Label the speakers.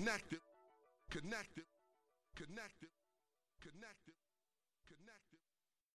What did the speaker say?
Speaker 1: Connected. Connected. Connected. Connected.